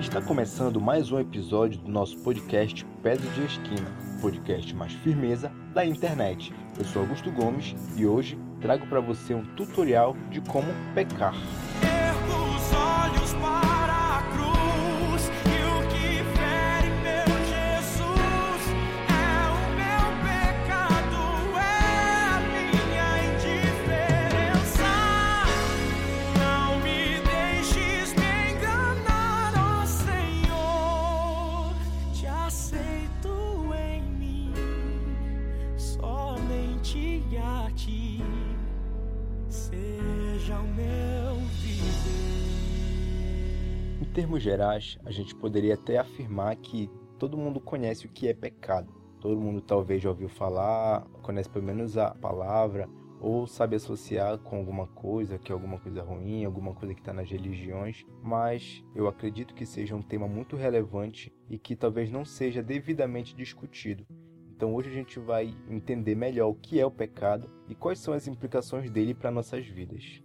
Está começando mais um episódio do nosso podcast Pedra de Esquina, podcast mais firmeza da internet. Eu sou Augusto Gomes e hoje trago para você um tutorial de como pecar. Gerais, a gente poderia até afirmar que todo mundo conhece o que é pecado. Todo mundo talvez já ouviu falar, conhece pelo menos a palavra, ou sabe associar com alguma coisa, que é alguma coisa ruim, alguma coisa que está nas religiões, mas eu acredito que seja um tema muito relevante e que talvez não seja devidamente discutido. Então hoje a gente vai entender melhor o que é o pecado e quais são as implicações dele para nossas vidas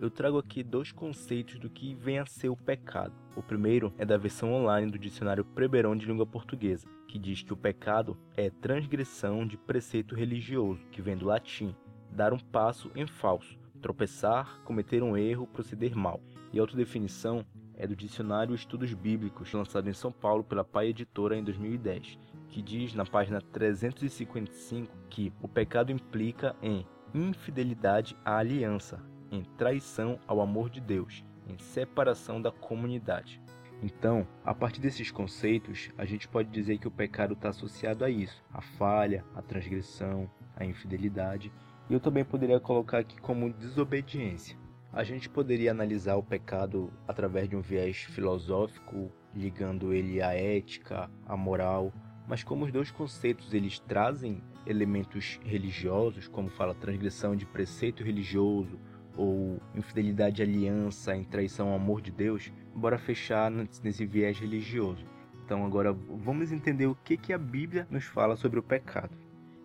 eu trago aqui dois conceitos do que vem a ser o pecado. O primeiro é da versão online do dicionário Preberon de língua portuguesa, que diz que o pecado é transgressão de preceito religioso, que vem do latim, dar um passo em falso, tropeçar, cometer um erro, proceder mal. E a outra definição é do dicionário Estudos Bíblicos, lançado em São Paulo pela Pai Editora em 2010, que diz na página 355 que o pecado implica em infidelidade à aliança, em traição ao amor de Deus, em separação da comunidade. Então, a partir desses conceitos, a gente pode dizer que o pecado está associado a isso: a falha, a transgressão, a infidelidade. E eu também poderia colocar aqui como desobediência. A gente poderia analisar o pecado através de um viés filosófico, ligando ele à ética, à moral, mas como os dois conceitos eles trazem elementos religiosos, como fala transgressão de preceito religioso, ou infidelidade à aliança, em traição ao amor de Deus, bora fechar nesse viés religioso. Então agora vamos entender o que, que a Bíblia nos fala sobre o pecado.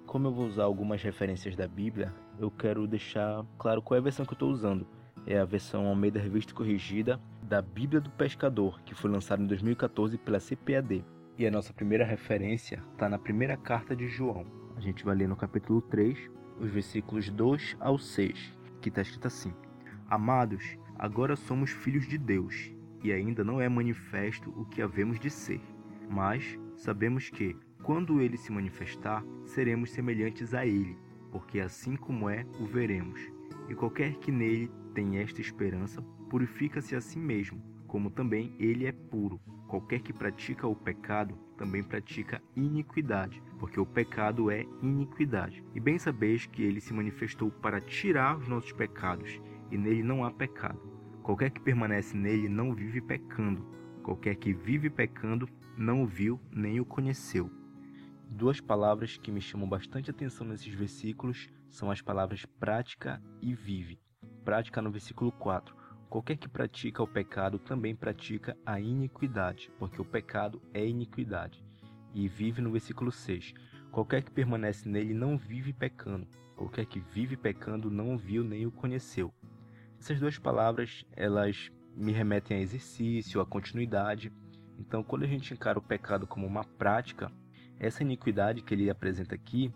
Como eu vou usar algumas referências da Bíblia, eu quero deixar claro qual é a versão que eu estou usando. É a versão Almeida Revista Corrigida da Bíblia do Pescador, que foi lançada em 2014 pela CPAD. E a nossa primeira referência está na primeira carta de João. A gente vai ler no capítulo 3, os versículos 2 ao 6, que está escrito assim: Amados, agora somos filhos de Deus, e ainda não é manifesto o que havemos de ser. Mas sabemos que, quando ele se manifestar, seremos semelhantes a ele, porque assim como é, o veremos. E qualquer que nele tem esta esperança, purifica-se a si mesmo, como também ele é puro. Qualquer que pratica o pecado também pratica iniquidade, porque o pecado é iniquidade. E bem sabeis que ele se manifestou para tirar os nossos pecados, e nele não há pecado. Qualquer que permanece nele não vive pecando. Qualquer que vive pecando não o viu nem o conheceu. Duas palavras que me chamam bastante atenção nesses versículos são as palavras prática e vive. Prática no versículo 4 Qualquer que pratica o pecado também pratica a iniquidade, porque o pecado é iniquidade. E vive no versículo 6. Qualquer que permanece nele não vive pecando. Qualquer que vive pecando não o viu nem o conheceu. Essas duas palavras, elas me remetem a exercício, a continuidade. Então, quando a gente encara o pecado como uma prática, essa iniquidade que ele apresenta aqui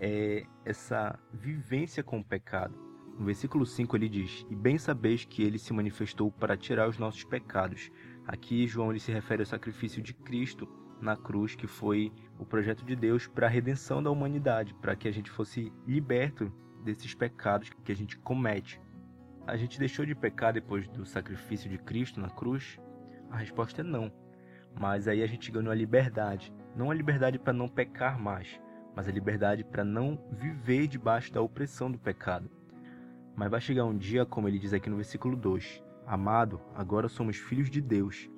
é essa vivência com o pecado no versículo 5 ele diz: E bem sabeis que ele se manifestou para tirar os nossos pecados. Aqui João ele se refere ao sacrifício de Cristo na cruz, que foi o projeto de Deus para a redenção da humanidade, para que a gente fosse liberto desses pecados que a gente comete. A gente deixou de pecar depois do sacrifício de Cristo na cruz? A resposta é não. Mas aí a gente ganhou a liberdade. Não a liberdade para não pecar mais, mas a liberdade para não viver debaixo da opressão do pecado. Mas vai chegar um dia, como ele diz aqui no versículo 2: Amado, agora somos filhos de Deus,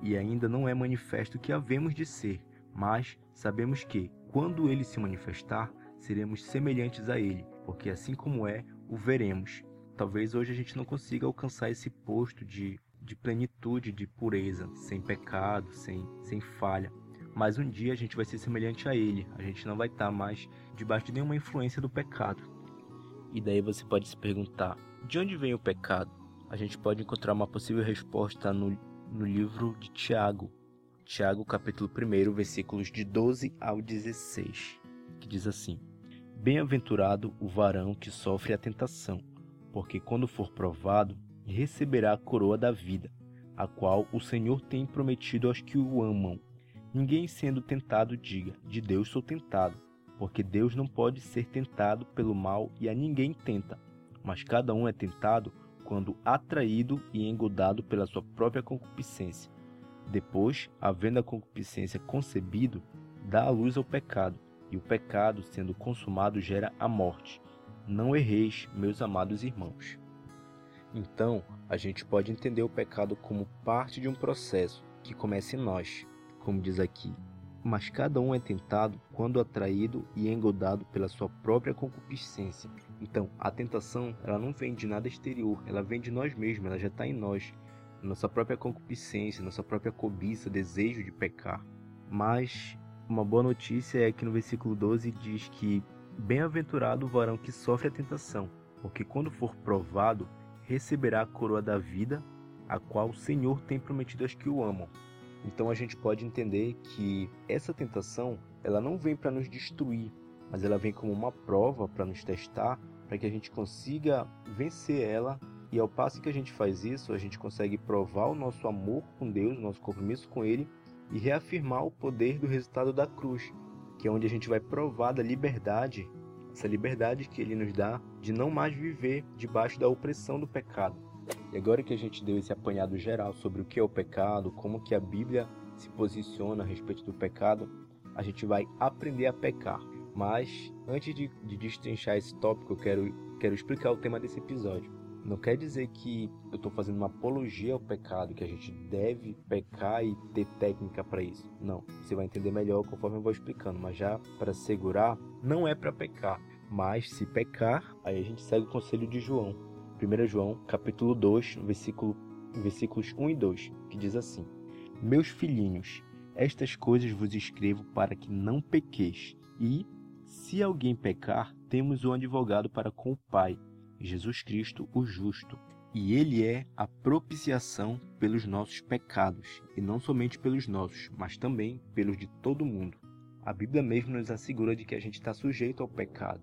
e ainda não é manifesto o que havemos de ser, mas sabemos que, quando ele se manifestar, seremos semelhantes a ele, porque assim como é, o veremos. Talvez hoje a gente não consiga alcançar esse posto de, de plenitude, de pureza, sem pecado, sem, sem falha. Mas um dia a gente vai ser semelhante a ele, a gente não vai estar mais debaixo de nenhuma influência do pecado. E daí você pode se perguntar: de onde vem o pecado? A gente pode encontrar uma possível resposta no no livro de Tiago, Tiago capítulo 1, versículos de 12 ao 16, que diz assim: Bem-aventurado o varão que sofre a tentação, porque quando for provado, receberá a coroa da vida, a qual o Senhor tem prometido aos que o amam. Ninguém sendo tentado diga: De Deus sou tentado, porque Deus não pode ser tentado pelo mal e a ninguém tenta, mas cada um é tentado quando atraído e engodado pela sua própria concupiscência. Depois, havendo a concupiscência concebido, dá a luz ao pecado, e o pecado, sendo consumado, gera a morte. Não erreis, meus amados irmãos. Então, a gente pode entender o pecado como parte de um processo que começa em nós, como diz aqui. Mas cada um é tentado quando atraído e engodado pela sua própria concupiscência. Então, a tentação, ela não vem de nada exterior, ela vem de nós mesmos, ela já está em nós. Nossa própria concupiscência, nossa própria cobiça, desejo de pecar. Mas uma boa notícia é que no versículo 12 diz que Bem-aventurado o varão que sofre a tentação, porque quando for provado, receberá a coroa da vida, a qual o Senhor tem prometido aos que o amam. Então a gente pode entender que essa tentação, ela não vem para nos destruir, mas ela vem como uma prova para nos testar, para que a gente consiga vencer ela. E ao passo que a gente faz isso, a gente consegue provar o nosso amor com Deus, o nosso compromisso com Ele e reafirmar o poder do resultado da cruz, que é onde a gente vai provar da liberdade, essa liberdade que Ele nos dá de não mais viver debaixo da opressão do pecado. E agora que a gente deu esse apanhado geral sobre o que é o pecado, como que a Bíblia se posiciona a respeito do pecado, a gente vai aprender a pecar. Mas antes de, de destrinchar esse tópico, eu quero, quero explicar o tema desse episódio. Não quer dizer que eu estou fazendo uma apologia ao pecado, que a gente deve pecar e ter técnica para isso. Não, você vai entender melhor conforme eu vou explicando, mas já para segurar, não é para pecar. Mas se pecar, aí a gente segue o conselho de João. 1 João, capítulo 2, versículo, versículos 1 e 2, que diz assim: Meus filhinhos, estas coisas vos escrevo para que não pequeis. E, se alguém pecar, temos um advogado para com o Pai, Jesus Cristo, o justo. E ele é a propiciação pelos nossos pecados, e não somente pelos nossos, mas também pelos de todo mundo. A Bíblia mesmo nos assegura de que a gente está sujeito ao pecado.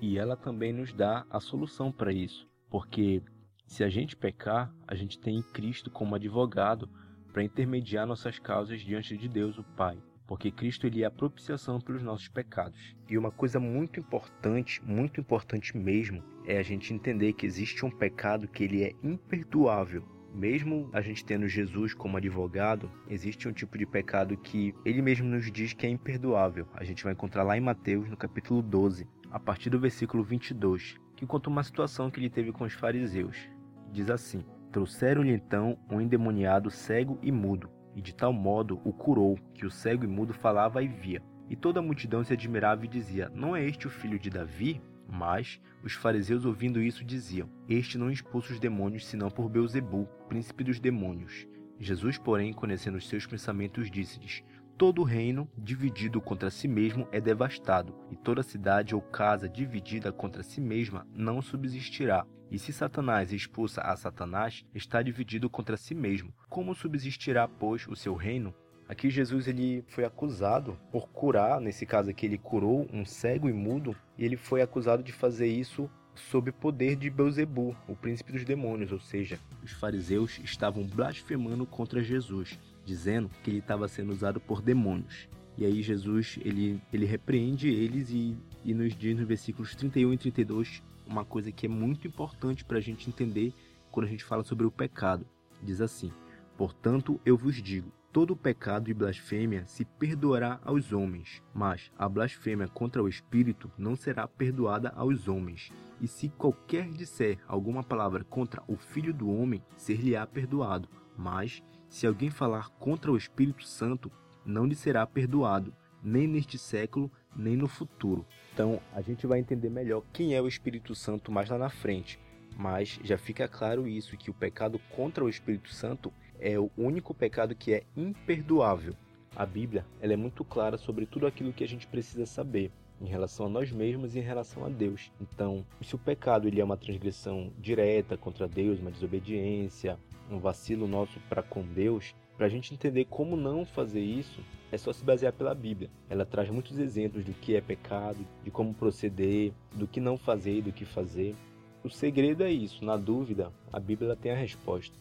E ela também nos dá a solução para isso, porque se a gente pecar, a gente tem Cristo como advogado para intermediar nossas causas diante de Deus, o Pai porque Cristo ele é a propiciação pelos nossos pecados. E uma coisa muito importante, muito importante mesmo, é a gente entender que existe um pecado que ele é imperdoável. Mesmo a gente tendo Jesus como advogado, existe um tipo de pecado que ele mesmo nos diz que é imperdoável. A gente vai encontrar lá em Mateus, no capítulo 12, a partir do versículo 22, que conta uma situação que ele teve com os fariseus. Diz assim: Trouxeram-lhe então um endemoniado cego e mudo e de tal modo o curou, que o cego e mudo falava e via. E toda a multidão se admirava e dizia: Não é este o filho de Davi? Mas os fariseus, ouvindo isso, diziam: Este não expulsa os demônios senão por Beuzebu, príncipe dos demônios. Jesus, porém, conhecendo os seus pensamentos, disse-lhes: Todo reino dividido contra si mesmo é devastado, e toda cidade ou casa dividida contra si mesma não subsistirá. E se Satanás expulsa a Satanás, está dividido contra si mesmo. Como subsistirá, pois, o seu reino? Aqui Jesus ele foi acusado por curar, nesse caso aqui ele curou um cego e mudo, e ele foi acusado de fazer isso sob poder de Beuzebu, o príncipe dos demônios, ou seja, os fariseus estavam blasfemando contra Jesus dizendo que ele estava sendo usado por demônios. E aí Jesus ele, ele repreende eles e, e nos diz nos versículos 31 e 32 uma coisa que é muito importante para a gente entender quando a gente fala sobre o pecado. Diz assim: Portanto, eu vos digo: todo pecado e blasfêmia se perdoará aos homens, mas a blasfêmia contra o Espírito não será perdoada aos homens. E se qualquer disser alguma palavra contra o Filho do Homem, ser-lhe-á perdoado. Mas se alguém falar contra o Espírito Santo, não lhe será perdoado, nem neste século, nem no futuro. Então, a gente vai entender melhor quem é o Espírito Santo mais lá na frente. Mas já fica claro isso que o pecado contra o Espírito Santo é o único pecado que é imperdoável. A Bíblia, ela é muito clara sobre tudo aquilo que a gente precisa saber em relação a nós mesmos e em relação a Deus. Então, se o pecado ele é uma transgressão direta contra Deus, uma desobediência, um vacilo nosso para com Deus, para a gente entender como não fazer isso, é só se basear pela Bíblia. Ela traz muitos exemplos do que é pecado, de como proceder, do que não fazer e do que fazer. O segredo é isso, na dúvida, a Bíblia tem a resposta.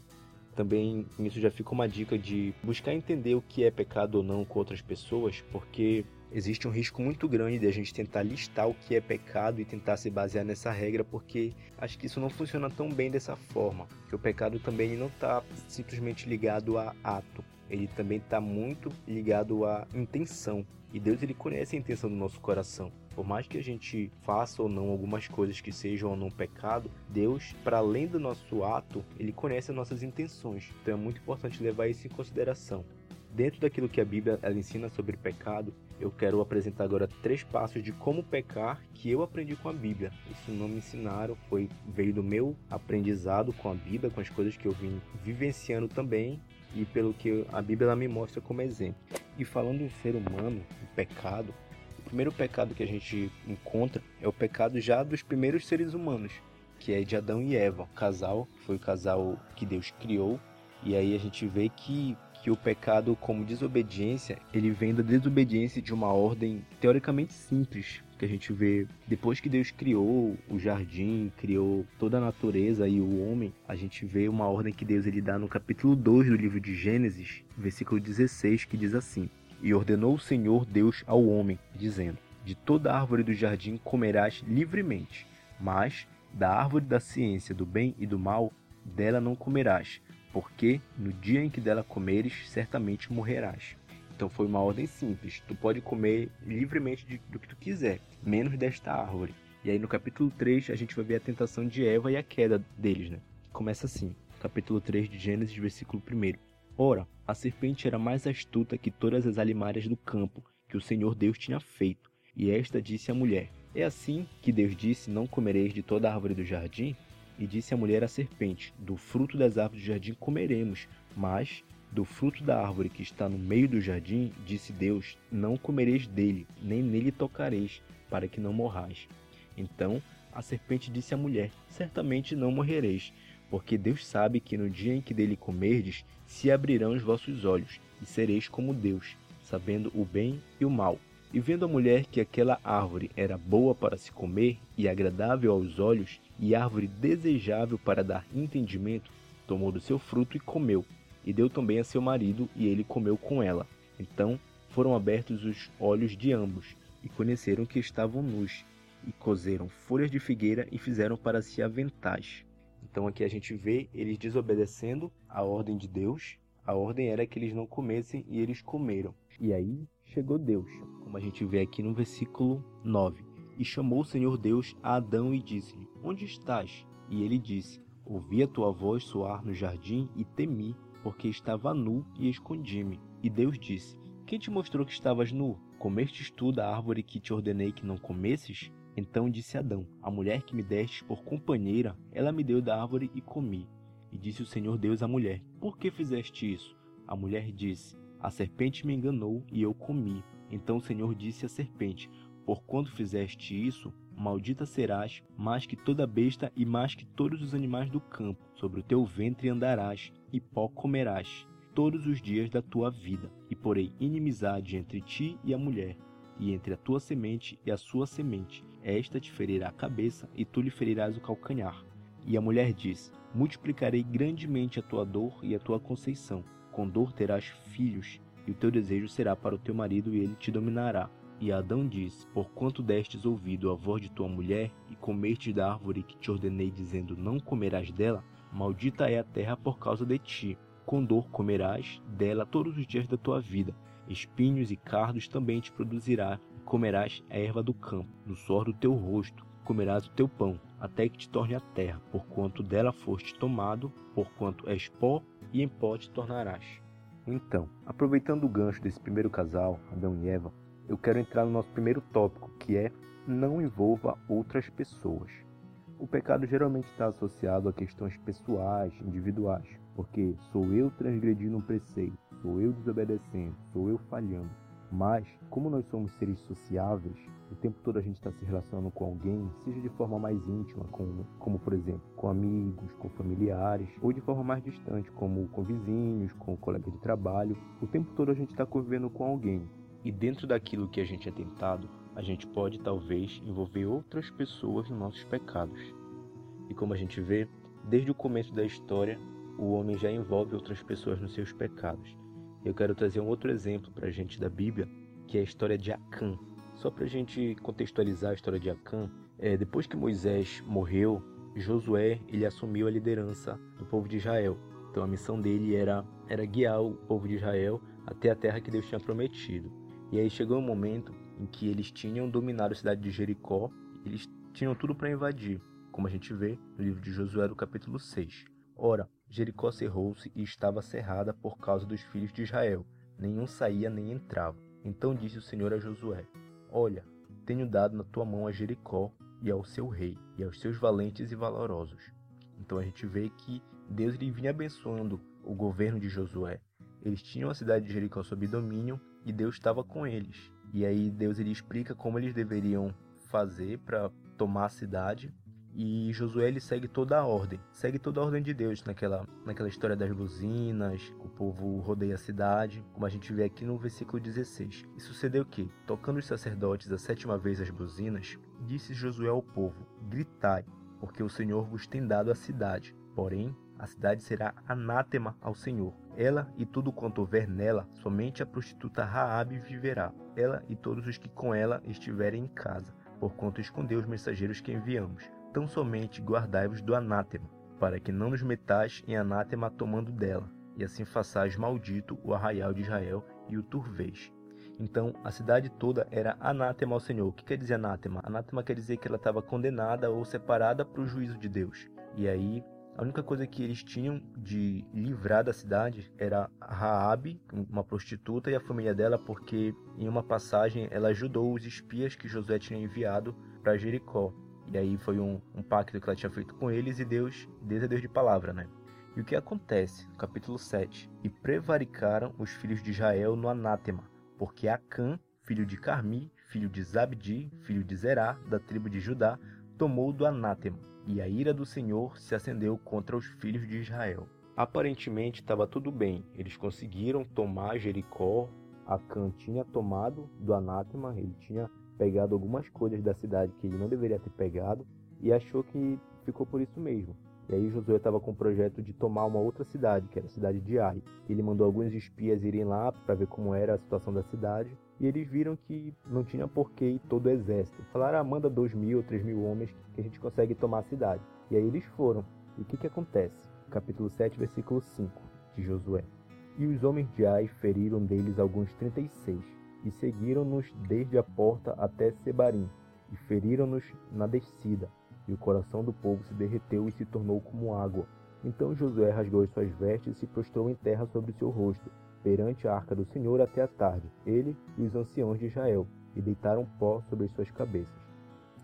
Também isso já fica uma dica de buscar entender o que é pecado ou não com outras pessoas, porque existe um risco muito grande de a gente tentar listar o que é pecado e tentar se basear nessa regra, porque acho que isso não funciona tão bem dessa forma. Que o pecado também não está simplesmente ligado a ato, ele também está muito ligado à intenção. E Deus ele conhece a intenção do nosso coração. Por mais que a gente faça ou não algumas coisas que sejam ou não pecado, Deus, para além do nosso ato, ele conhece as nossas intenções. Então é muito importante levar isso em consideração. Dentro daquilo que a Bíblia ela ensina sobre pecado, eu quero apresentar agora três passos de como pecar que eu aprendi com a Bíblia. Isso não me ensinaram, foi veio do meu aprendizado com a Bíblia, com as coisas que eu vim vivenciando também e pelo que a Bíblia me mostra como exemplo. E falando em ser humano, o pecado, o primeiro pecado que a gente encontra é o pecado já dos primeiros seres humanos, que é de Adão e Eva. O casal foi o casal que Deus criou, e aí a gente vê que que o pecado como desobediência, ele vem da desobediência de uma ordem teoricamente simples, que a gente vê depois que Deus criou o jardim, criou toda a natureza e o homem, a gente vê uma ordem que Deus ele dá no capítulo 2 do livro de Gênesis, versículo 16, que diz assim: E ordenou o Senhor Deus ao homem, dizendo: De toda árvore do jardim comerás livremente, mas da árvore da ciência do bem e do mal, dela não comerás, porque no dia em que dela comeres, certamente morrerás. Então foi uma ordem simples. Tu pode comer livremente de, do que tu quiser, menos desta árvore. E aí no capítulo 3 a gente vai ver a tentação de Eva e a queda deles, né? Começa assim, capítulo 3 de Gênesis, versículo 1. Ora, a serpente era mais astuta que todas as alimárias do campo que o Senhor Deus tinha feito. E esta disse à mulher: É assim que Deus disse: Não comereis de toda a árvore do jardim? E disse a mulher à serpente: Do fruto das árvores do jardim comeremos, mas do fruto da árvore que está no meio do jardim, disse Deus: Não comereis dele, nem nele tocareis, para que não morrais. Então a serpente disse à mulher: Certamente não morrereis, porque Deus sabe que no dia em que dele comerdes, se abrirão os vossos olhos, e sereis como Deus, sabendo o bem e o mal. E vendo a mulher que aquela árvore era boa para se comer e agradável aos olhos, e árvore desejável para dar entendimento, tomou do seu fruto e comeu, e deu também a seu marido, e ele comeu com ela. Então foram abertos os olhos de ambos, e conheceram que estavam nus, e cozeram folhas de figueira e fizeram para si aventais. Então aqui a gente vê eles desobedecendo a ordem de Deus. A ordem era que eles não comessem e eles comeram. E aí chegou Deus, como a gente vê aqui no versículo 9. E chamou o Senhor Deus a Adão e disse-lhe: Onde estás? E ele disse: Ouvi a tua voz soar no jardim e temi, porque estava nu e escondi-me. E Deus disse: Quem te mostrou que estavas nu? Comestes tu da árvore que te ordenei que não comesses? Então disse Adão: A mulher que me destes por companheira, ela me deu da árvore e comi. E disse o Senhor Deus à mulher: Por que fizeste isso? A mulher disse: A serpente me enganou e eu comi. Então o Senhor disse à serpente: Porquanto fizeste isso, maldita serás, mais que toda besta e mais que todos os animais do campo. Sobre o teu ventre andarás, e pó comerás, todos os dias da tua vida. E porei inimizade entre ti e a mulher, e entre a tua semente e a sua semente. Esta te ferirá a cabeça, e tu lhe ferirás o calcanhar. E a mulher disse: Multiplicarei grandemente a tua dor e a tua conceição. Com dor terás filhos, e o teu desejo será para o teu marido, e ele te dominará. E Adão disse: Porquanto destes ouvido a voz de tua mulher, e comestes da árvore que te ordenei, dizendo: Não comerás dela, maldita é a terra por causa de ti. Com dor comerás dela todos os dias da tua vida. Espinhos e cardos também te produzirá, e comerás a erva do campo. No suor do teu rosto comerás o teu pão, até que te torne a terra, porquanto dela foste tomado, porquanto és pó, e em pó te tornarás. Então, aproveitando o gancho desse primeiro casal, Adão e Eva, eu quero entrar no nosso primeiro tópico, que é não envolva outras pessoas. O pecado geralmente está associado a questões pessoais, individuais, porque sou eu transgredindo um preceito, sou eu desobedecendo, sou eu falhando. Mas, como nós somos seres sociáveis, o tempo todo a gente está se relacionando com alguém, seja de forma mais íntima, como, por exemplo, com amigos, com familiares, ou de forma mais distante, como com vizinhos, com colegas de trabalho. O tempo todo a gente está convivendo com alguém. E dentro daquilo que a gente é tentado, a gente pode talvez envolver outras pessoas nos nossos pecados. E como a gente vê, desde o começo da história, o homem já envolve outras pessoas nos seus pecados. Eu quero trazer um outro exemplo para a gente da Bíblia, que é a história de Acã. Só para a gente contextualizar a história de Acã, é, depois que Moisés morreu, Josué ele assumiu a liderança do povo de Israel. Então a missão dele era, era guiar o povo de Israel até a terra que Deus tinha prometido. E aí chegou um momento em que eles tinham dominado a cidade de Jericó, eles tinham tudo para invadir, como a gente vê no livro de Josué, do capítulo 6. Ora, Jericó cerrou-se e estava cerrada por causa dos filhos de Israel. Nenhum saía nem entrava. Então disse o Senhor a Josué: Olha, tenho dado na tua mão a Jericó e ao seu rei, e aos seus valentes e valorosos. Então a gente vê que Deus lhe vinha abençoando o governo de Josué. Eles tinham a cidade de Jericó sob domínio e Deus estava com eles. E aí Deus ele explica como eles deveriam fazer para tomar a cidade e Josué ele segue toda a ordem, segue toda a ordem de Deus naquela, naquela história das buzinas, o povo rodeia a cidade, como a gente vê aqui no versículo 16. E sucedeu que, tocando os sacerdotes a sétima vez as buzinas, disse Josué ao povo: Gritai, porque o Senhor vos tem dado a cidade. Porém, a cidade será anátema ao Senhor. Ela e tudo quanto houver nela, somente a prostituta Raabe viverá. Ela e todos os que com ela estiverem em casa, porquanto escondeu os mensageiros que enviamos tão somente guardai-vos do anátema, para que não nos metais em anátema tomando dela, e assim façais maldito o arraial de Israel e o turveis. Então a cidade toda era anátema ao Senhor. O que quer dizer anátema? Anátema quer dizer que ela estava condenada ou separada para o juízo de Deus. E aí a única coisa que eles tinham de livrar da cidade era Raabe, uma prostituta, e a família dela, porque em uma passagem ela ajudou os espias que Josué tinha enviado para Jericó. E aí foi um, um pacto que ela tinha feito com eles e Deus, Deus é Deus de palavra, né? E o que acontece? Capítulo 7. E prevaricaram os filhos de Israel no anátema, porque Acã, filho de Carmi, filho de Zabdi, filho de Zerá, da tribo de Judá, tomou do anátema, e a ira do Senhor se acendeu contra os filhos de Israel. Aparentemente estava tudo bem, eles conseguiram tomar Jericó, Acã tinha tomado do anátema, ele tinha pegado algumas coisas da cidade que ele não deveria ter pegado e achou que ficou por isso mesmo. E aí Josué estava com o projeto de tomar uma outra cidade, que era a cidade de Ai. Ele mandou alguns espias irem lá para ver como era a situação da cidade. E eles viram que não tinha porquê ir todo o exército. Falaram, ah, manda dois mil, três mil homens que a gente consegue tomar a cidade. E aí eles foram. E o que, que acontece? Capítulo 7, versículo 5 de Josué. E os homens de Ai feriram deles alguns trinta e seis e seguiram-nos desde a porta até Sebarim, e feriram-nos na descida, e o coração do povo se derreteu e se tornou como água. Então Josué rasgou as suas vestes e se prostrou em terra sobre o seu rosto, perante a arca do Senhor até a tarde, ele e os anciãos de Israel, e deitaram pó sobre as suas cabeças.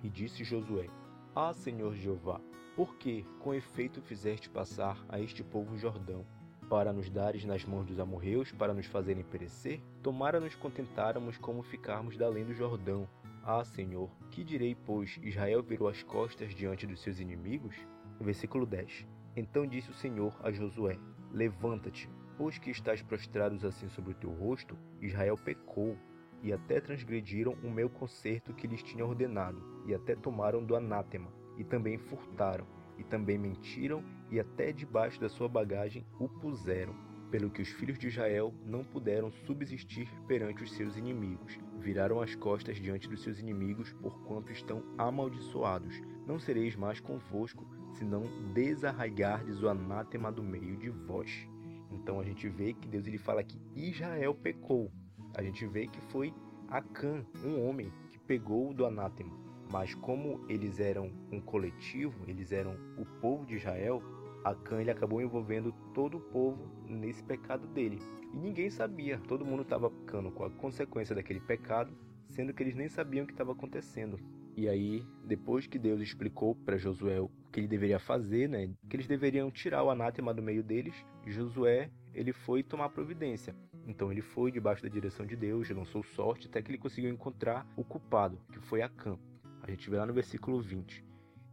E disse Josué: Ah, Senhor Jeová, por que com efeito fizeste passar a este povo o Jordão? para nos dares nas mãos dos amorreus, para nos fazerem perecer? Tomara nos contentáramos como ficarmos da além do Jordão. Ah, Senhor, que direi, pois Israel virou as costas diante dos seus inimigos? Versículo 10. Então disse o Senhor a Josué: Levanta-te, pois que estás prostrados assim sobre o teu rosto, Israel pecou, e até transgrediram o meu concerto que lhes tinha ordenado, e até tomaram do anátema, e também furtaram, e também mentiram e até debaixo da sua bagagem o puseram, pelo que os filhos de Israel não puderam subsistir perante os seus inimigos. Viraram as costas diante dos seus inimigos, porquanto estão amaldiçoados. Não sereis mais convosco, senão desarraigardes o anátema do meio de vós. Então a gente vê que Deus ele fala que Israel pecou. A gente vê que foi Acã, um homem, que pegou do anátema. Mas como eles eram um coletivo, eles eram o povo de Israel, Acã ele acabou envolvendo todo o povo nesse pecado dele. E ninguém sabia, todo mundo estava ficando com a consequência daquele pecado, sendo que eles nem sabiam o que estava acontecendo. E aí, depois que Deus explicou para Josué que ele deveria fazer, né, que eles deveriam tirar o anátema do meio deles, Josué ele foi tomar providência. Então ele foi debaixo da direção de Deus, lançou sorte até que ele conseguiu encontrar o culpado, que foi Acã. A gente vê lá no versículo 20.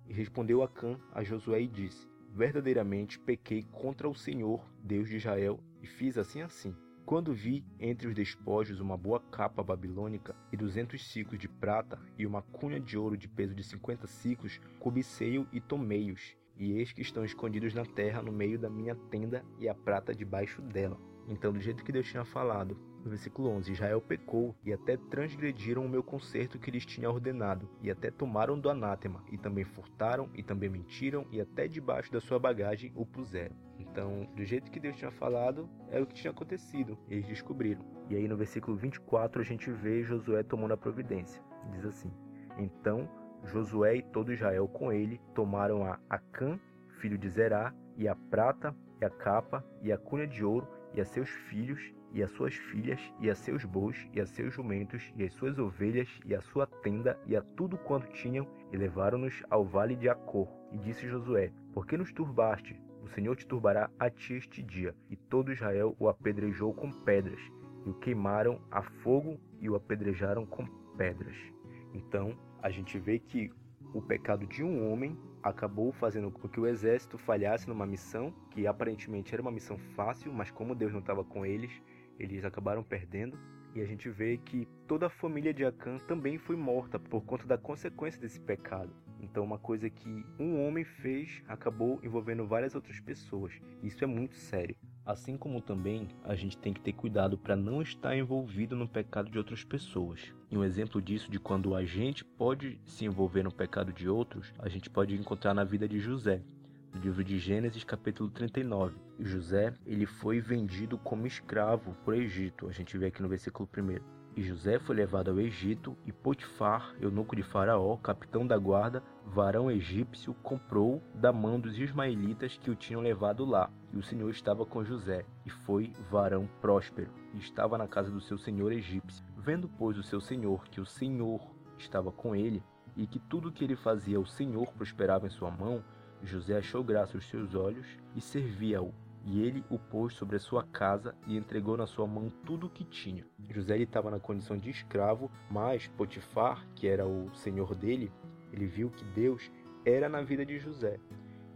E respondeu Acã a Josué e disse: Verdadeiramente pequei contra o Senhor, Deus de Israel, e fiz assim assim. Quando vi entre os despojos uma boa capa babilônica e duzentos ciclos de prata e uma cunha de ouro de peso de cinquenta ciclos, cobicei-o e tomei-os. E eis que estão escondidos na terra no meio da minha tenda e a prata debaixo dela. Então, do jeito que Deus tinha falado, no versículo 11: Israel pecou e até transgrediram o meu conserto que lhes tinha ordenado, e até tomaram do anátema, e também furtaram, e também mentiram, e até debaixo da sua bagagem o puseram. Então, do jeito que Deus tinha falado, era o que tinha acontecido, eles descobriram. E aí no versículo 24 a gente vê Josué tomando a providência. Diz assim: Então Josué e todo Israel com ele tomaram a Acã, filho de Zerá, e a prata, e a capa, e a cunha de ouro, e a seus filhos, e a suas filhas, e a seus bois, e a seus jumentos, e as suas ovelhas, e a sua tenda, e a tudo quanto tinham, e levaram-nos ao vale de Acor. E disse Josué: Por que nos turbaste? O Senhor te turbará a ti este dia. E todo Israel o apedrejou com pedras, e o queimaram a fogo e o apedrejaram com pedras. Então, a gente vê que o pecado de um homem acabou fazendo com que o exército falhasse numa missão que aparentemente era uma missão fácil, mas como Deus não estava com eles, eles acabaram perdendo. E a gente vê que toda a família de Acã também foi morta por conta da consequência desse pecado. Então, uma coisa que um homem fez acabou envolvendo várias outras pessoas. Isso é muito sério. Assim como também a gente tem que ter cuidado para não estar envolvido no pecado de outras pessoas. E um exemplo disso de quando a gente pode se envolver no pecado de outros, a gente pode encontrar na vida de José. No livro de Gênesis, capítulo 39. José, ele foi vendido como escravo por Egito. A gente vê aqui no versículo 1. E José foi levado ao Egito, e Potifar, eunuco de Faraó, capitão da guarda, varão egípcio, comprou da mão dos ismaelitas que o tinham levado lá. E o Senhor estava com José, e foi varão próspero, e estava na casa do seu senhor egípcio. Vendo, pois, o seu senhor que o Senhor estava com ele, e que tudo o que ele fazia o Senhor prosperava em sua mão, José achou graça aos seus olhos e servia-o e ele o pôs sobre a sua casa e entregou na sua mão tudo o que tinha. José estava na condição de escravo, mas Potifar, que era o senhor dele, ele viu que Deus era na vida de José.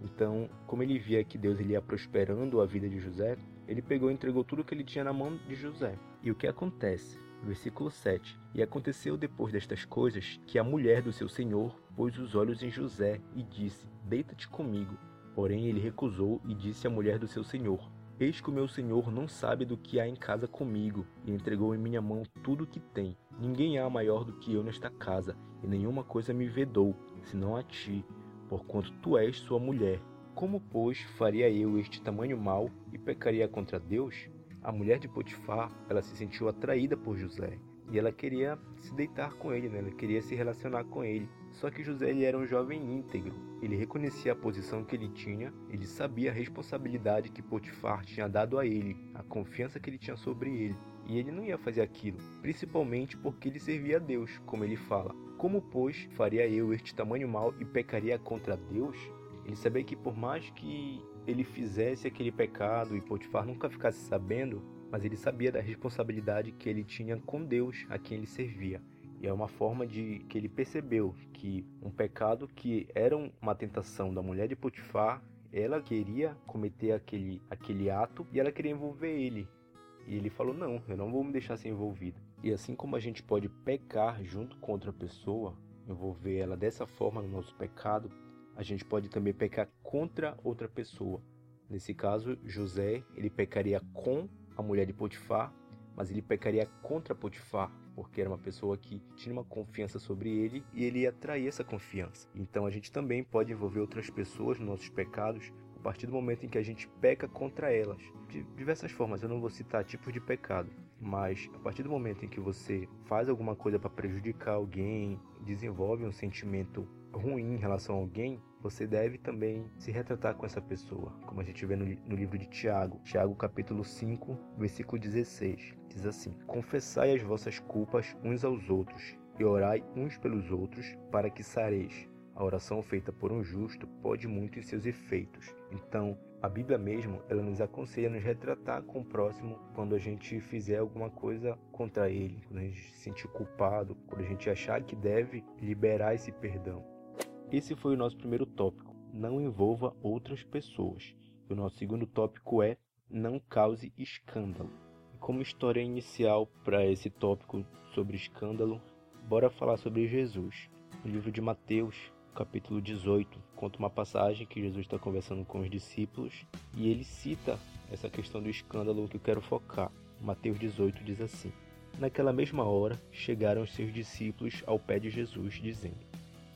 Então, como ele via que Deus ele ia prosperando a vida de José, ele pegou e entregou tudo o que ele tinha na mão de José. E o que acontece? Versículo 7. E aconteceu depois destas coisas que a mulher do seu senhor pôs os olhos em José e disse: Deita-te comigo. Porém ele recusou e disse à mulher do seu senhor: Eis que o meu senhor não sabe do que há em casa comigo, e entregou em minha mão tudo o que tem. Ninguém há maior do que eu nesta casa, e nenhuma coisa me vedou, senão a ti, porquanto tu és sua mulher. Como, pois, faria eu este tamanho mal e pecaria contra Deus? A mulher de Potifar, ela se sentiu atraída por José, e ela queria se deitar com ele, né? ela queria se relacionar com ele. Só que José ele era um jovem íntegro. Ele reconhecia a posição que ele tinha, ele sabia a responsabilidade que Potifar tinha dado a ele, a confiança que ele tinha sobre ele. E ele não ia fazer aquilo, principalmente porque ele servia a Deus, como ele fala. Como, pois, faria eu este tamanho mal e pecaria contra Deus? Ele sabia que por mais que ele fizesse aquele pecado e Potifar nunca ficasse sabendo, mas ele sabia da responsabilidade que ele tinha com Deus, a quem ele servia. E é uma forma de que ele percebeu que um pecado que era uma tentação da mulher de Potifar, ela queria cometer aquele, aquele ato e ela queria envolver ele. E ele falou: Não, eu não vou me deixar ser envolvido. E assim como a gente pode pecar junto com outra pessoa, envolver ela dessa forma no nosso pecado, a gente pode também pecar contra outra pessoa. Nesse caso, José, ele pecaria com a mulher de Potifar, mas ele pecaria contra Potifar, porque era uma pessoa que tinha uma confiança sobre ele e ele ia trair essa confiança. Então a gente também pode envolver outras pessoas nos nossos pecados a partir do momento em que a gente peca contra elas. De diversas formas, eu não vou citar tipos de pecado, mas a partir do momento em que você faz alguma coisa para prejudicar alguém, desenvolve um sentimento ruim em relação a alguém, você deve também se retratar com essa pessoa, como a gente vê no, no, livro de Tiago, Tiago capítulo 5, versículo 16. Diz assim: Confessai as vossas culpas uns aos outros e orai uns pelos outros para que sareis. A oração feita por um justo pode muito em seus efeitos. Então, a Bíblia mesmo, ela nos aconselha a nos retratar com o próximo quando a gente fizer alguma coisa contra ele, quando a gente se sentir culpado, quando a gente achar que deve liberar esse perdão. Esse foi o nosso primeiro tópico. Não envolva outras pessoas. O nosso segundo tópico é não cause escândalo. E como história inicial para esse tópico sobre escândalo, bora falar sobre Jesus. No livro de Mateus, capítulo 18, conta uma passagem que Jesus está conversando com os discípulos e ele cita essa questão do escândalo que eu quero focar. Mateus 18 diz assim: Naquela mesma hora chegaram os seus discípulos ao pé de Jesus, dizendo: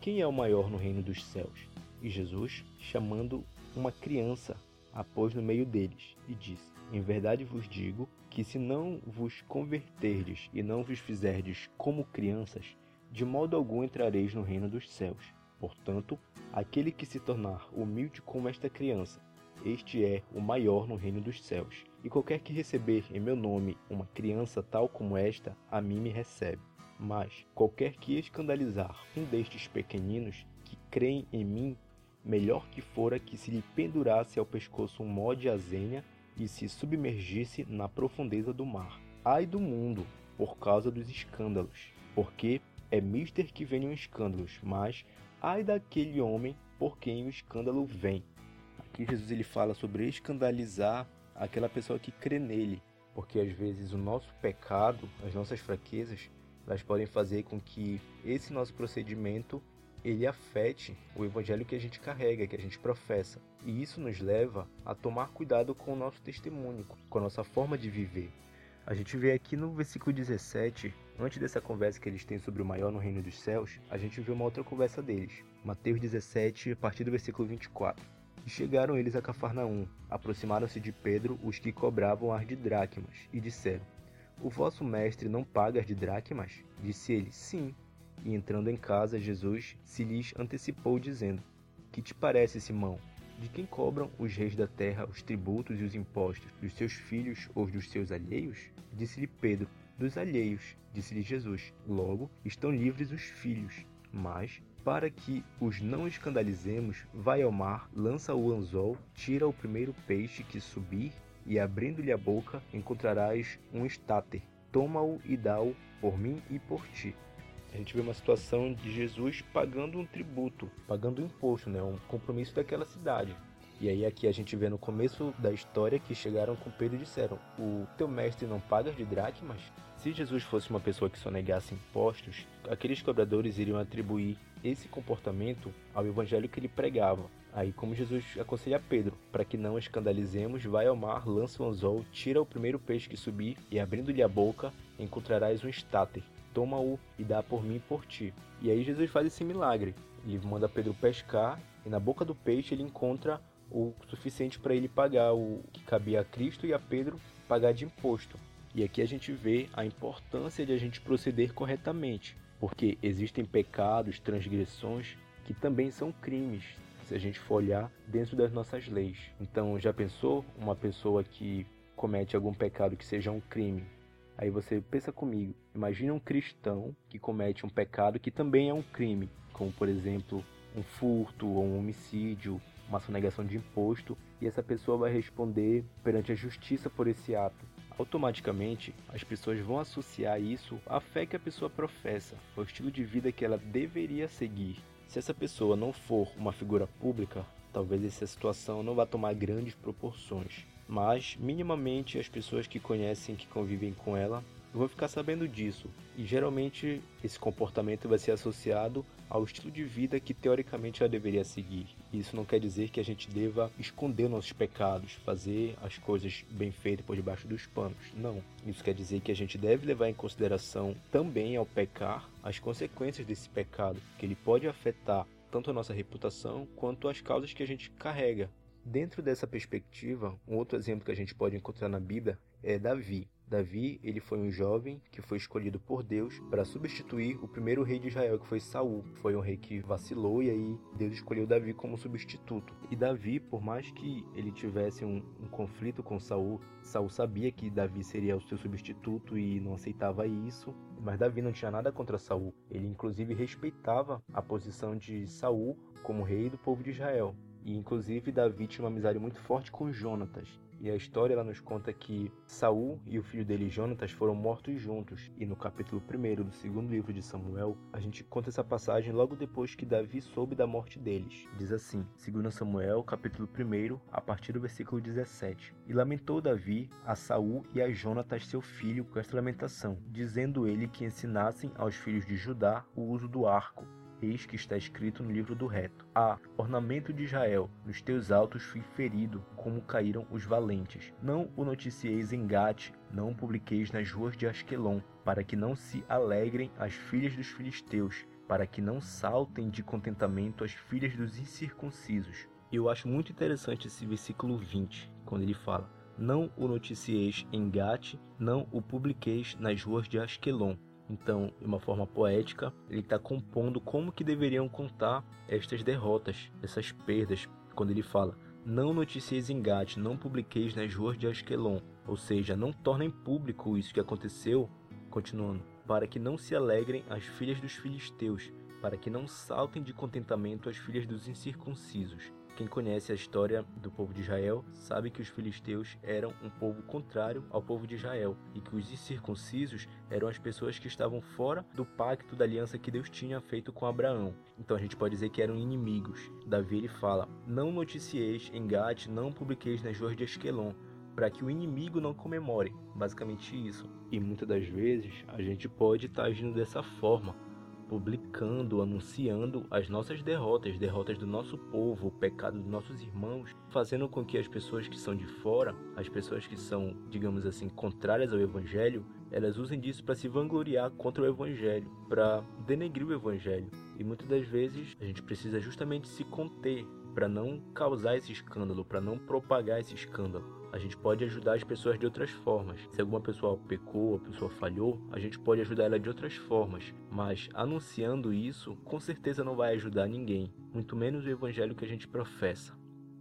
Quem é o maior no reino dos céus? E Jesus, chamando uma criança, a pôs no meio deles e disse: Em verdade vos digo que se não vos converterdes e não vos fizerdes como crianças, de modo algum entrareis no reino dos céus. Portanto, aquele que se tornar humilde como esta criança, este é o maior no reino dos céus. E qualquer que receber em meu nome uma criança tal como esta, a mim me recebe. Mas qualquer que escandalizar um destes pequeninos que creem em mim, melhor que fora que se lhe pendurasse ao pescoço um mó de azenha e se submergisse na profundeza do mar. Ai do mundo, por causa dos escândalos, porque é mister que venham escândalos, mas ai daquele homem por quem o escândalo vem. Aqui Jesus ele fala sobre escandalizar aquela pessoa que crê nele, porque às vezes o nosso pecado, as nossas fraquezas, elas podem fazer com que esse nosso procedimento ele afete o evangelho que a gente carrega, que a gente professa. E isso nos leva a tomar cuidado com o nosso testemunho, com a nossa forma de viver. A gente vê aqui no versículo 17 Antes dessa conversa que eles têm sobre o maior no reino dos céus, a gente vê uma outra conversa deles. Mateus 17, a partir do versículo 24. E chegaram eles a Cafarnaum. Aproximaram-se de Pedro os que cobravam as de dracmas, e disseram: O vosso mestre não paga de dracmas? Disse ele: Sim. E entrando em casa, Jesus se lhes antecipou, dizendo: Que te parece, Simão? De quem cobram os reis da terra os tributos e os impostos? Dos seus filhos ou dos seus alheios? Disse-lhe Pedro: dos alheios, disse-lhe Jesus. Logo, estão livres os filhos. Mas, para que os não escandalizemos, vai ao mar, lança o anzol, tira o primeiro peixe que subir, e abrindo-lhe a boca, encontrarás um estáter. Toma-o e dá-o por mim e por ti. A gente vê uma situação de Jesus pagando um tributo, pagando um imposto, né? um compromisso daquela cidade. E aí aqui a gente vê no começo da história que chegaram com Pedro e disseram: "O teu mestre não paga de dracmas?" Se Jesus fosse uma pessoa que só negasse impostos, aqueles cobradores iriam atribuir esse comportamento ao evangelho que ele pregava. Aí, como Jesus aconselha Pedro, para que não escandalizemos, vai ao mar, lança o anzol, tira o primeiro peixe que subir, e abrindo-lhe a boca, encontrarás um estáter. Toma-o e dá por mim e por ti. E aí Jesus faz esse milagre. Ele manda Pedro pescar, e na boca do peixe ele encontra o suficiente para ele pagar o que cabia a Cristo e a Pedro pagar de imposto. E aqui a gente vê a importância de a gente proceder corretamente, porque existem pecados, transgressões que também são crimes, se a gente for olhar dentro das nossas leis. Então, já pensou uma pessoa que comete algum pecado que seja um crime? Aí você pensa comigo, imagine um cristão que comete um pecado que também é um crime, como por exemplo um furto ou um homicídio uma sonegação de imposto e essa pessoa vai responder perante a justiça por esse ato. Automaticamente, as pessoas vão associar isso à fé que a pessoa professa, ao estilo de vida que ela deveria seguir. Se essa pessoa não for uma figura pública, talvez essa situação não vá tomar grandes proporções, mas minimamente as pessoas que conhecem, que convivem com ela, vão ficar sabendo disso. E geralmente esse comportamento vai ser associado ao estilo de vida que teoricamente ela deveria seguir. Isso não quer dizer que a gente deva esconder nossos pecados, fazer as coisas bem feitas por debaixo dos panos. Não. Isso quer dizer que a gente deve levar em consideração também ao pecar as consequências desse pecado, que ele pode afetar tanto a nossa reputação quanto as causas que a gente carrega. Dentro dessa perspectiva, um outro exemplo que a gente pode encontrar na Bíblia é Davi. Davi, ele foi um jovem que foi escolhido por Deus para substituir o primeiro rei de Israel, que foi Saul. Foi um rei que vacilou e aí Deus escolheu Davi como substituto. E Davi, por mais que ele tivesse um, um conflito com Saul, Saul sabia que Davi seria o seu substituto e não aceitava isso. Mas Davi não tinha nada contra Saul. Ele inclusive respeitava a posição de Saul como rei do povo de Israel. E inclusive Davi tinha uma amizade muito forte com Jonatas. E a história ela nos conta que Saul e o filho dele Jonatas foram mortos juntos. E no capítulo 1 do segundo livro de Samuel, a gente conta essa passagem logo depois que Davi soube da morte deles. Diz assim, 2 Samuel, capítulo 1, a partir do versículo 17. E lamentou Davi a Saul e a Jonatas seu filho com esta lamentação, dizendo ele que ensinassem aos filhos de Judá o uso do arco Eis que está escrito no livro do reto: Ah, ornamento de Israel, nos teus altos fui ferido, como caíram os valentes. Não o noticieis em Gate, não o publiqueis nas ruas de Asquelon, para que não se alegrem as filhas dos filisteus, para que não saltem de contentamento as filhas dos incircuncisos. Eu acho muito interessante esse versículo 20, quando ele fala: Não o noticieis em Gate, não o publiqueis nas ruas de Asquelon, então, de uma forma poética, ele está compondo como que deveriam contar estas derrotas, essas perdas, quando ele fala: Não noticieis engate, não publiqueis nas ruas de Asquelon, ou seja, não tornem público isso que aconteceu, continuando, para que não se alegrem as filhas dos filisteus, para que não saltem de contentamento as filhas dos incircuncisos. Quem conhece a história do povo de Israel sabe que os filisteus eram um povo contrário ao povo de Israel e que os incircuncisos eram as pessoas que estavam fora do pacto da aliança que Deus tinha feito com Abraão. Então a gente pode dizer que eram inimigos. Davi ele fala: Não noticieis em Gate, não publiqueis nas ruas de Esquelon, para que o inimigo não comemore. Basicamente isso. E muitas das vezes a gente pode estar tá agindo dessa forma publicando, anunciando as nossas derrotas, derrotas do nosso povo, o pecado dos nossos irmãos, fazendo com que as pessoas que são de fora, as pessoas que são, digamos assim, contrárias ao evangelho, elas usem disso para se vangloriar contra o evangelho, para denegrir o evangelho. E muitas das vezes a gente precisa justamente se conter para não causar esse escândalo, para não propagar esse escândalo a gente pode ajudar as pessoas de outras formas. Se alguma pessoa pecou, a pessoa falhou, a gente pode ajudar ela de outras formas. Mas anunciando isso, com certeza não vai ajudar ninguém, muito menos o evangelho que a gente professa.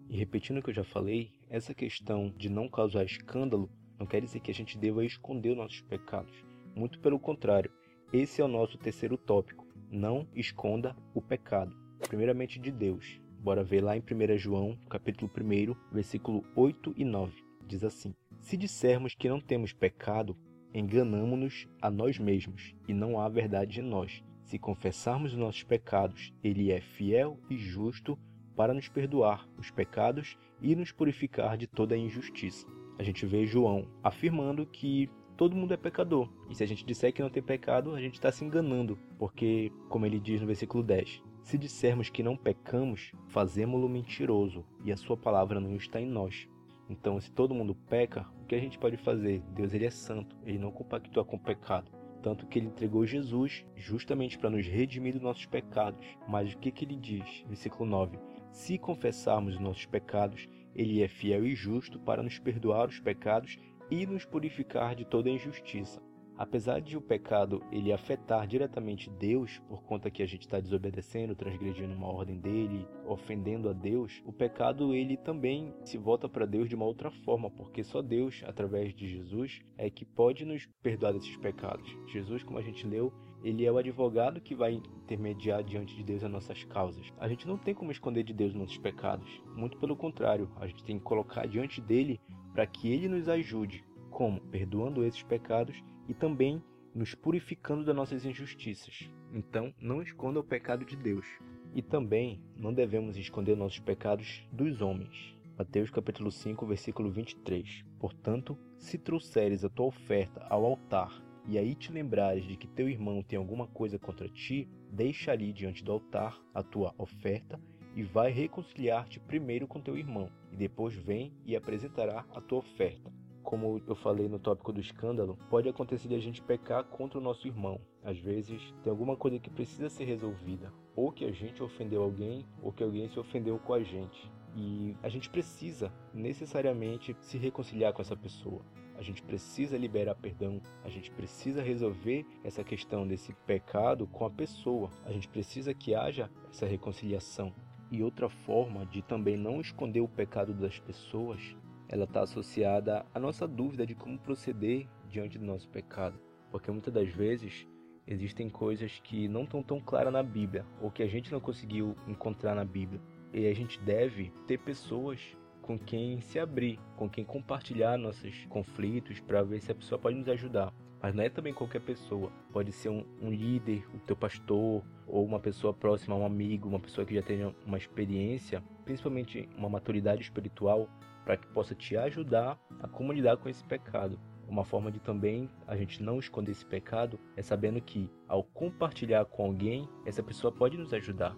E repetindo o que eu já falei, essa questão de não causar escândalo não quer dizer que a gente deva esconder os nossos pecados. Muito pelo contrário, esse é o nosso terceiro tópico. Não esconda o pecado, primeiramente de Deus. Bora ver lá em 1 João, capítulo 1, versículo 8 e 9 diz assim: Se dissermos que não temos pecado, enganamo-nos a nós mesmos, e não há verdade em nós. Se confessarmos os nossos pecados, ele é fiel e justo para nos perdoar os pecados e nos purificar de toda a injustiça. A gente vê João afirmando que todo mundo é pecador. E se a gente disser que não tem pecado, a gente está se enganando, porque, como ele diz no versículo 10, se dissermos que não pecamos, fazemos-lo mentiroso, e a sua palavra não está em nós. Então, se todo mundo peca, o que a gente pode fazer? Deus ele é santo, ele não compactua com o pecado. Tanto que ele entregou Jesus justamente para nos redimir dos nossos pecados. Mas o que, que ele diz? Versículo 9: Se confessarmos os nossos pecados, ele é fiel e justo para nos perdoar os pecados e nos purificar de toda injustiça. Apesar de o pecado ele afetar diretamente Deus, por conta que a gente está desobedecendo, transgredindo uma ordem dele, ofendendo a Deus, o pecado ele também se volta para Deus de uma outra forma, porque só Deus, através de Jesus, é que pode nos perdoar desses pecados. Jesus, como a gente leu, ele é o advogado que vai intermediar diante de Deus as nossas causas. A gente não tem como esconder de Deus nossos pecados. Muito pelo contrário, a gente tem que colocar diante dele para que ele nos ajude. Como? Perdoando esses pecados e também nos purificando das nossas injustiças. Então, não esconda o pecado de Deus. E também não devemos esconder nossos pecados dos homens. Mateus capítulo 5, versículo 23. Portanto, se trouxeres a tua oferta ao altar, e aí te lembrares de que teu irmão tem alguma coisa contra ti, deixa ali diante do altar a tua oferta e vai reconciliar-te primeiro com teu irmão, e depois vem e apresentará a tua oferta como eu falei no tópico do escândalo, pode acontecer de a gente pecar contra o nosso irmão. Às vezes tem alguma coisa que precisa ser resolvida, ou que a gente ofendeu alguém, ou que alguém se ofendeu com a gente. E a gente precisa necessariamente se reconciliar com essa pessoa. A gente precisa liberar perdão, a gente precisa resolver essa questão desse pecado com a pessoa, a gente precisa que haja essa reconciliação. E outra forma de também não esconder o pecado das pessoas, ela está associada à nossa dúvida de como proceder diante do nosso pecado. Porque muitas das vezes existem coisas que não estão tão claras na Bíblia, ou que a gente não conseguiu encontrar na Bíblia. E a gente deve ter pessoas com quem se abrir, com quem compartilhar nossos conflitos para ver se a pessoa pode nos ajudar. Mas não é também qualquer pessoa. Pode ser um, um, líder, o teu pastor, ou uma pessoa próxima, um amigo, uma pessoa que já tenha uma experiência, principalmente uma maturidade espiritual, para que possa te ajudar a como lidar com esse pecado. Uma forma de também a gente não esconder esse pecado é sabendo que, ao compartilhar com alguém, essa pessoa pode nos ajudar.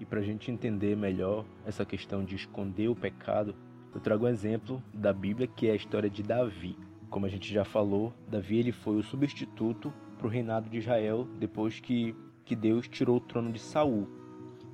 E para a gente entender melhor essa questão de esconder o pecado, eu trago um exemplo da Bíblia que é a história de Davi. Como a gente já falou, Davi ele foi o substituto para o reinado de Israel depois que, que Deus tirou o trono de Saul.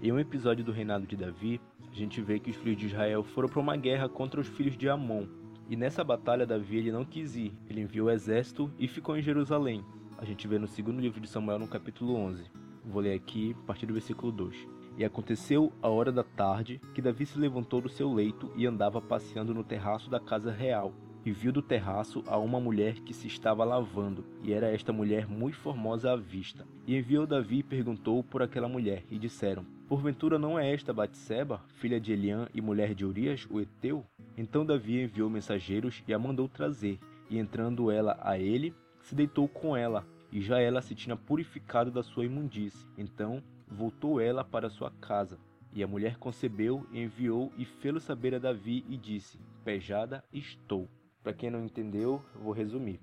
Em um episódio do reinado de Davi, a gente vê que os filhos de Israel foram para uma guerra contra os filhos de Amon. E nessa batalha Davi ele não quis ir, ele enviou o exército e ficou em Jerusalém. A gente vê no segundo livro de Samuel, no capítulo 11. Vou ler aqui a partir do versículo 2. E aconteceu a hora da tarde que Davi se levantou do seu leito e andava passeando no terraço da casa real. E viu do terraço a uma mulher que se estava lavando, e era esta mulher muito formosa à vista. E enviou Davi e perguntou por aquela mulher, e disseram: Porventura não é esta Batseba, filha de Eliã e mulher de Urias, o Eteu? Então Davi enviou mensageiros e a mandou trazer, e entrando ela a ele, se deitou com ela, e já ela se tinha purificado da sua imundície. Então voltou ela para sua casa. E a mulher concebeu, enviou e fê-lo saber a Davi e disse: Pejada estou. Para quem não entendeu, vou resumir.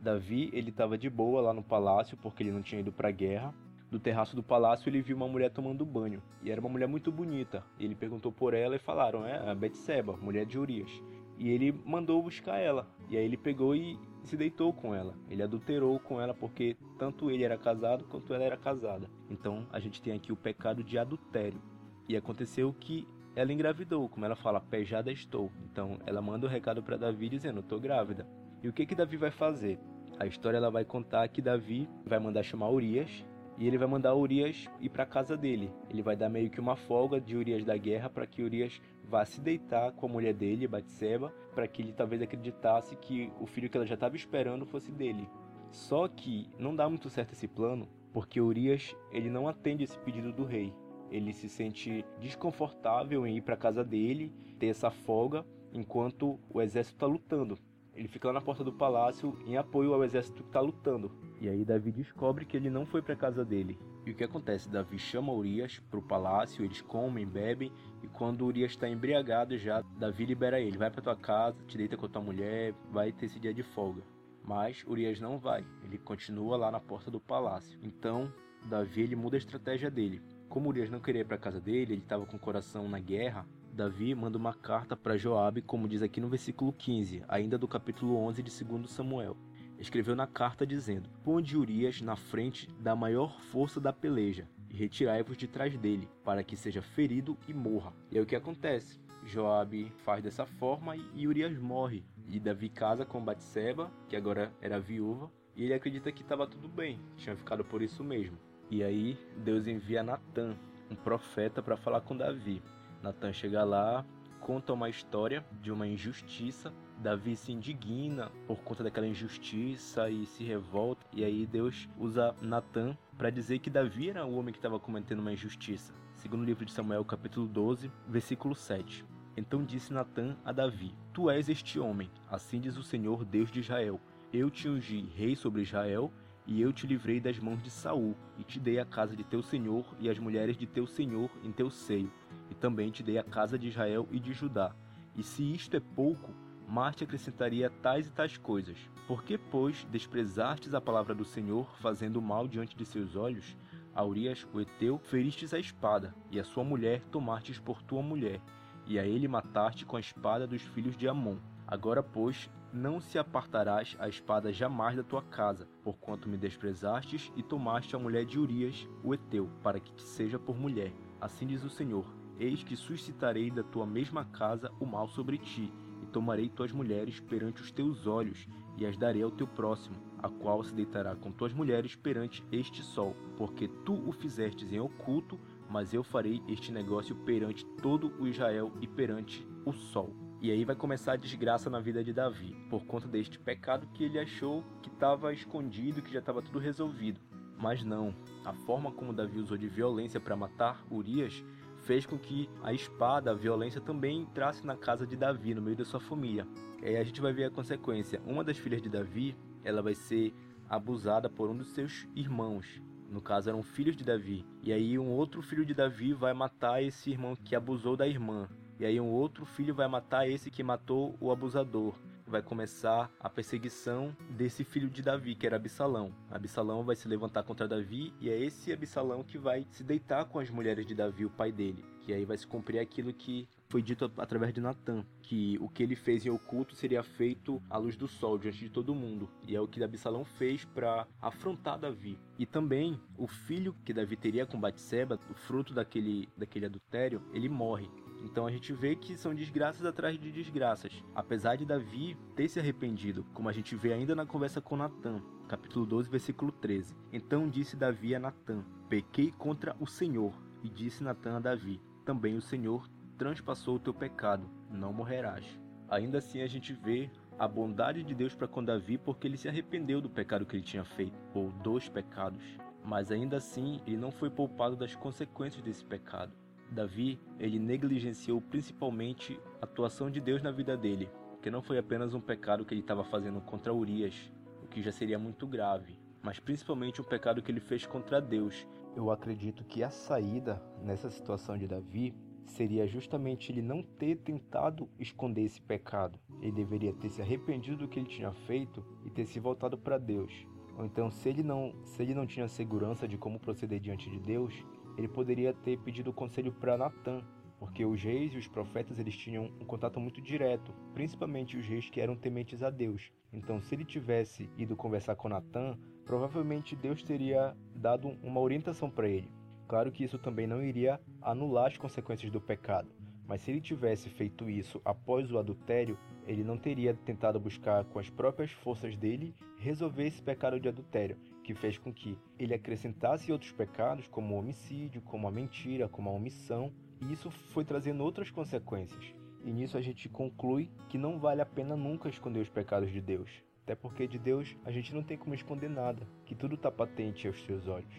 Davi, ele estava de boa lá no palácio porque ele não tinha ido para a guerra. Do terraço do palácio ele viu uma mulher tomando banho, e era uma mulher muito bonita. Ele perguntou por ela e falaram: "É a Betseba, mulher de Urias". E ele mandou buscar ela. E aí ele pegou e se deitou com ela. Ele adulterou com ela porque tanto ele era casado quanto ela era casada. Então a gente tem aqui o pecado de adultério. E aconteceu que ela engravidou, como ela fala, pejada estou. Então ela manda o um recado para Davi dizendo: "Estou grávida". E o que que Davi vai fazer? A história ela vai contar que Davi vai mandar chamar Urias e ele vai mandar Urias ir para casa dele. Ele vai dar meio que uma folga de Urias da guerra para que Urias vá se deitar com a mulher dele, Batseba, para que ele talvez acreditasse que o filho que ela já estava esperando fosse dele. Só que não dá muito certo esse plano, porque Urias ele não atende esse pedido do rei. Ele se sente desconfortável em ir para casa dele, ter essa folga, enquanto o exército está lutando. Ele fica lá na porta do palácio em apoio ao exército que está lutando. E aí Davi descobre que ele não foi para casa dele. E o que acontece? Davi chama Urias para o palácio, eles comem, bebem, e quando Urias está embriagado já, Davi libera ele: vai para tua casa, te deita com a tua mulher, vai ter esse dia de folga. Mas Urias não vai, ele continua lá na porta do palácio. Então Davi ele muda a estratégia dele. Como Urias não queria ir para casa dele, ele estava com o coração na guerra, Davi manda uma carta para Joabe, como diz aqui no versículo 15, ainda do capítulo 11 de 2 Samuel. Escreveu na carta dizendo: Ponde Urias na frente da maior força da peleja e retirai-vos de trás dele, para que seja ferido e morra. E é o que acontece. Joabe faz dessa forma e Urias morre. E Davi casa com Batseba, que agora era viúva, e ele acredita que estava tudo bem, tinha ficado por isso mesmo. E aí Deus envia Natan, um profeta, para falar com Davi. Natan chega lá, conta uma história de uma injustiça. Davi se indigna por conta daquela injustiça e se revolta. E aí Deus usa Natan para dizer que Davi era o homem que estava cometendo uma injustiça. Segundo o livro de Samuel, capítulo 12, versículo 7. Então disse Natan a Davi: Tu és este homem, assim diz o Senhor Deus de Israel. Eu te ungi rei sobre Israel e eu te livrei das mãos de Saul, e te dei a casa de teu senhor e as mulheres de teu senhor em teu seio, e também te dei a casa de Israel e de Judá. E se isto é pouco, mais te acrescentaria tais e tais coisas. Por que, pois, desprezastes a palavra do Senhor, fazendo mal diante de seus olhos? A Urias, o Eteu, feristes a espada, e a sua mulher tomastes por tua mulher, e a ele mataste com a espada dos filhos de Amon. Agora, pois, não se apartarás a espada jamais da tua casa, porquanto me desprezastes e tomaste a mulher de Urias, o Eteu, para que te seja por mulher. Assim diz o Senhor: Eis que suscitarei da tua mesma casa o mal sobre ti, tomarei tuas mulheres perante os teus olhos, e as darei ao teu próximo, a qual se deitará com tuas mulheres perante este sol, porque tu o fizestes em oculto, mas eu farei este negócio perante todo o Israel e perante o sol. E aí vai começar a desgraça na vida de Davi, por conta deste pecado que ele achou que estava escondido, que já estava tudo resolvido. Mas não, a forma como Davi usou de violência para matar Urias fez com que a espada, a violência também entrasse na casa de Davi, no meio da sua família. E aí a gente vai ver a consequência. Uma das filhas de Davi, ela vai ser abusada por um dos seus irmãos. No caso, eram filhos de Davi. E aí um outro filho de Davi vai matar esse irmão que abusou da irmã. E aí um outro filho vai matar esse que matou o abusador. Vai começar a perseguição desse filho de Davi, que era Absalão. Absalão vai se levantar contra Davi e é esse Absalão que vai se deitar com as mulheres de Davi, o pai dele. E aí vai se cumprir aquilo que foi dito através de Natan, que o que ele fez em oculto seria feito à luz do sol diante de todo mundo. E é o que Absalão fez para afrontar Davi. E também o filho que Davi teria com Batseba, o fruto daquele, daquele adultério, ele morre. Então a gente vê que são desgraças atrás de desgraças. Apesar de Davi ter se arrependido, como a gente vê ainda na conversa com Natã, capítulo 12, versículo 13. Então disse Davi a Natã: Pequei contra o Senhor. E disse Natã a Davi: Também o Senhor transpassou o teu pecado, não morrerás. Ainda assim a gente vê a bondade de Deus para com Davi porque ele se arrependeu do pecado que ele tinha feito, ou dos pecados. Mas ainda assim, ele não foi poupado das consequências desse pecado. Davi, ele negligenciou principalmente a atuação de Deus na vida dele, que não foi apenas um pecado que ele estava fazendo contra Urias, o que já seria muito grave, mas principalmente um pecado que ele fez contra Deus. Eu acredito que a saída nessa situação de Davi seria justamente ele não ter tentado esconder esse pecado. Ele deveria ter se arrependido do que ele tinha feito e ter se voltado para Deus. Ou então, se ele não, se ele não tinha segurança de como proceder diante de Deus, ele poderia ter pedido conselho para Natan, porque os reis e os profetas eles tinham um contato muito direto, principalmente os reis que eram tementes a Deus. Então, se ele tivesse ido conversar com Natan, provavelmente Deus teria dado uma orientação para ele. Claro que isso também não iria anular as consequências do pecado, mas se ele tivesse feito isso após o adultério, ele não teria tentado buscar com as próprias forças dele resolver esse pecado de adultério, que fez com que ele acrescentasse outros pecados, como o homicídio, como a mentira, como a omissão, e isso foi trazendo outras consequências. E nisso a gente conclui que não vale a pena nunca esconder os pecados de Deus. Até porque de Deus a gente não tem como esconder nada, que tudo está patente aos seus olhos.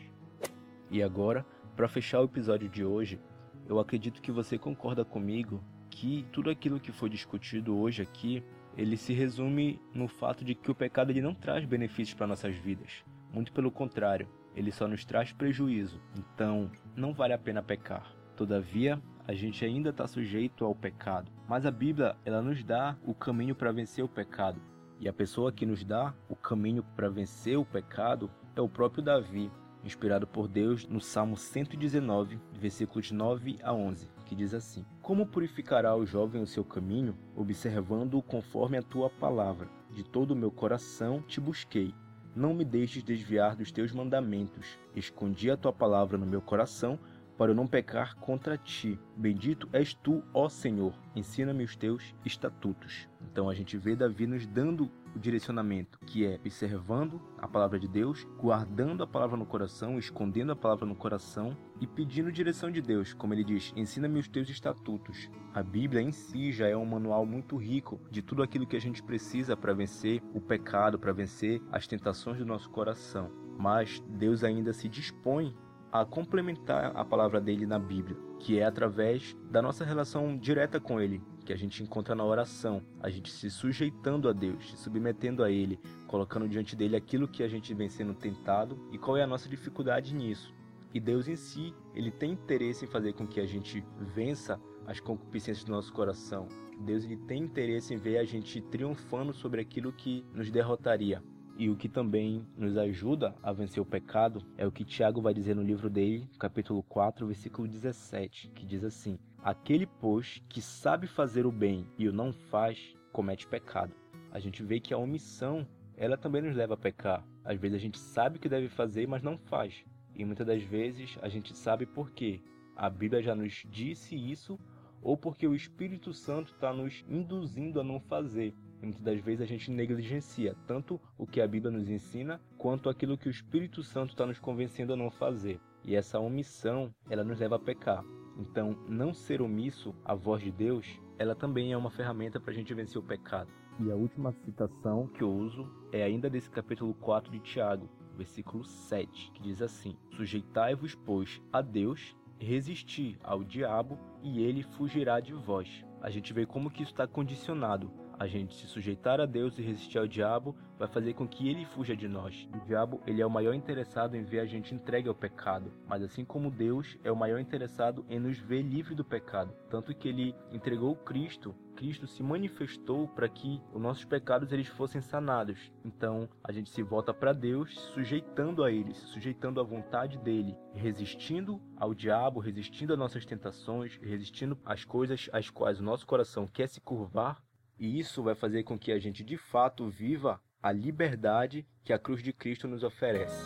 E agora, para fechar o episódio de hoje, eu acredito que você concorda comigo que tudo aquilo que foi discutido hoje aqui, ele se resume no fato de que o pecado ele não traz benefícios para nossas vidas. Muito pelo contrário, ele só nos traz prejuízo. Então, não vale a pena pecar. Todavia, a gente ainda está sujeito ao pecado. Mas a Bíblia, ela nos dá o caminho para vencer o pecado. E a pessoa que nos dá o caminho para vencer o pecado é o próprio Davi, inspirado por Deus no Salmo 119, versículos 9 a 11, que diz assim: Como purificará o jovem o seu caminho, observando-o conforme a tua palavra? De todo o meu coração te busquei não me deixes desviar dos teus mandamentos. Escondi a tua palavra no meu coração, para eu não pecar contra ti. Bendito és tu, ó Senhor. Ensina-me os teus estatutos. Então a gente vê Davi nos dando o direcionamento, que é observando a palavra de Deus, guardando a palavra no coração, escondendo a palavra no coração e pedindo direção de Deus, como ele diz: "Ensina-me os teus estatutos". A Bíblia em si já é um manual muito rico de tudo aquilo que a gente precisa para vencer o pecado, para vencer as tentações do nosso coração. Mas Deus ainda se dispõe a complementar a palavra dele na Bíblia, que é através da nossa relação direta com ele, que a gente encontra na oração, a gente se sujeitando a Deus, se submetendo a Ele, colocando diante dele aquilo que a gente vem sendo tentado e qual é a nossa dificuldade nisso. E Deus em si, ele tem interesse em fazer com que a gente vença as concupiscências do nosso coração. Deus ele tem interesse em ver a gente triunfando sobre aquilo que nos derrotaria. E o que também nos ajuda a vencer o pecado é o que Tiago vai dizer no livro dele, capítulo 4, versículo 17, que diz assim: Aquele, pois, que sabe fazer o bem e o não faz, comete pecado. A gente vê que a omissão, ela também nos leva a pecar. Às vezes a gente sabe o que deve fazer, mas não faz. E muitas das vezes a gente sabe por quê. A Bíblia já nos disse isso ou porque o Espírito Santo está nos induzindo a não fazer. Muitas das vezes a gente negligencia tanto o que a Bíblia nos ensina, quanto aquilo que o Espírito Santo está nos convencendo a não fazer. E essa omissão, ela nos leva a pecar. Então, não ser omisso à voz de Deus, ela também é uma ferramenta para a gente vencer o pecado. E a última citação que eu uso é ainda desse capítulo 4 de Tiago, versículo 7, que diz assim: Sujeitai-vos, pois, a Deus, resistir ao diabo, e ele fugirá de vós. A gente vê como que isso está condicionado a gente se sujeitar a Deus e resistir ao diabo vai fazer com que ele fuja de nós. O diabo, ele é o maior interessado em ver a gente entregue ao pecado, mas assim como Deus é o maior interessado em nos ver livre do pecado, tanto que ele entregou Cristo, Cristo se manifestou para que os nossos pecados eles fossem sanados. Então, a gente se volta para Deus, sujeitando a ele, sujeitando à vontade dele, resistindo ao diabo, resistindo às nossas tentações, resistindo às coisas às quais o nosso coração quer se curvar e isso vai fazer com que a gente de fato viva a liberdade que a cruz de Cristo nos oferece.